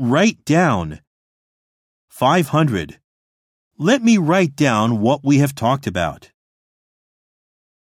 Write down. 500. Let me write down what we have talked about.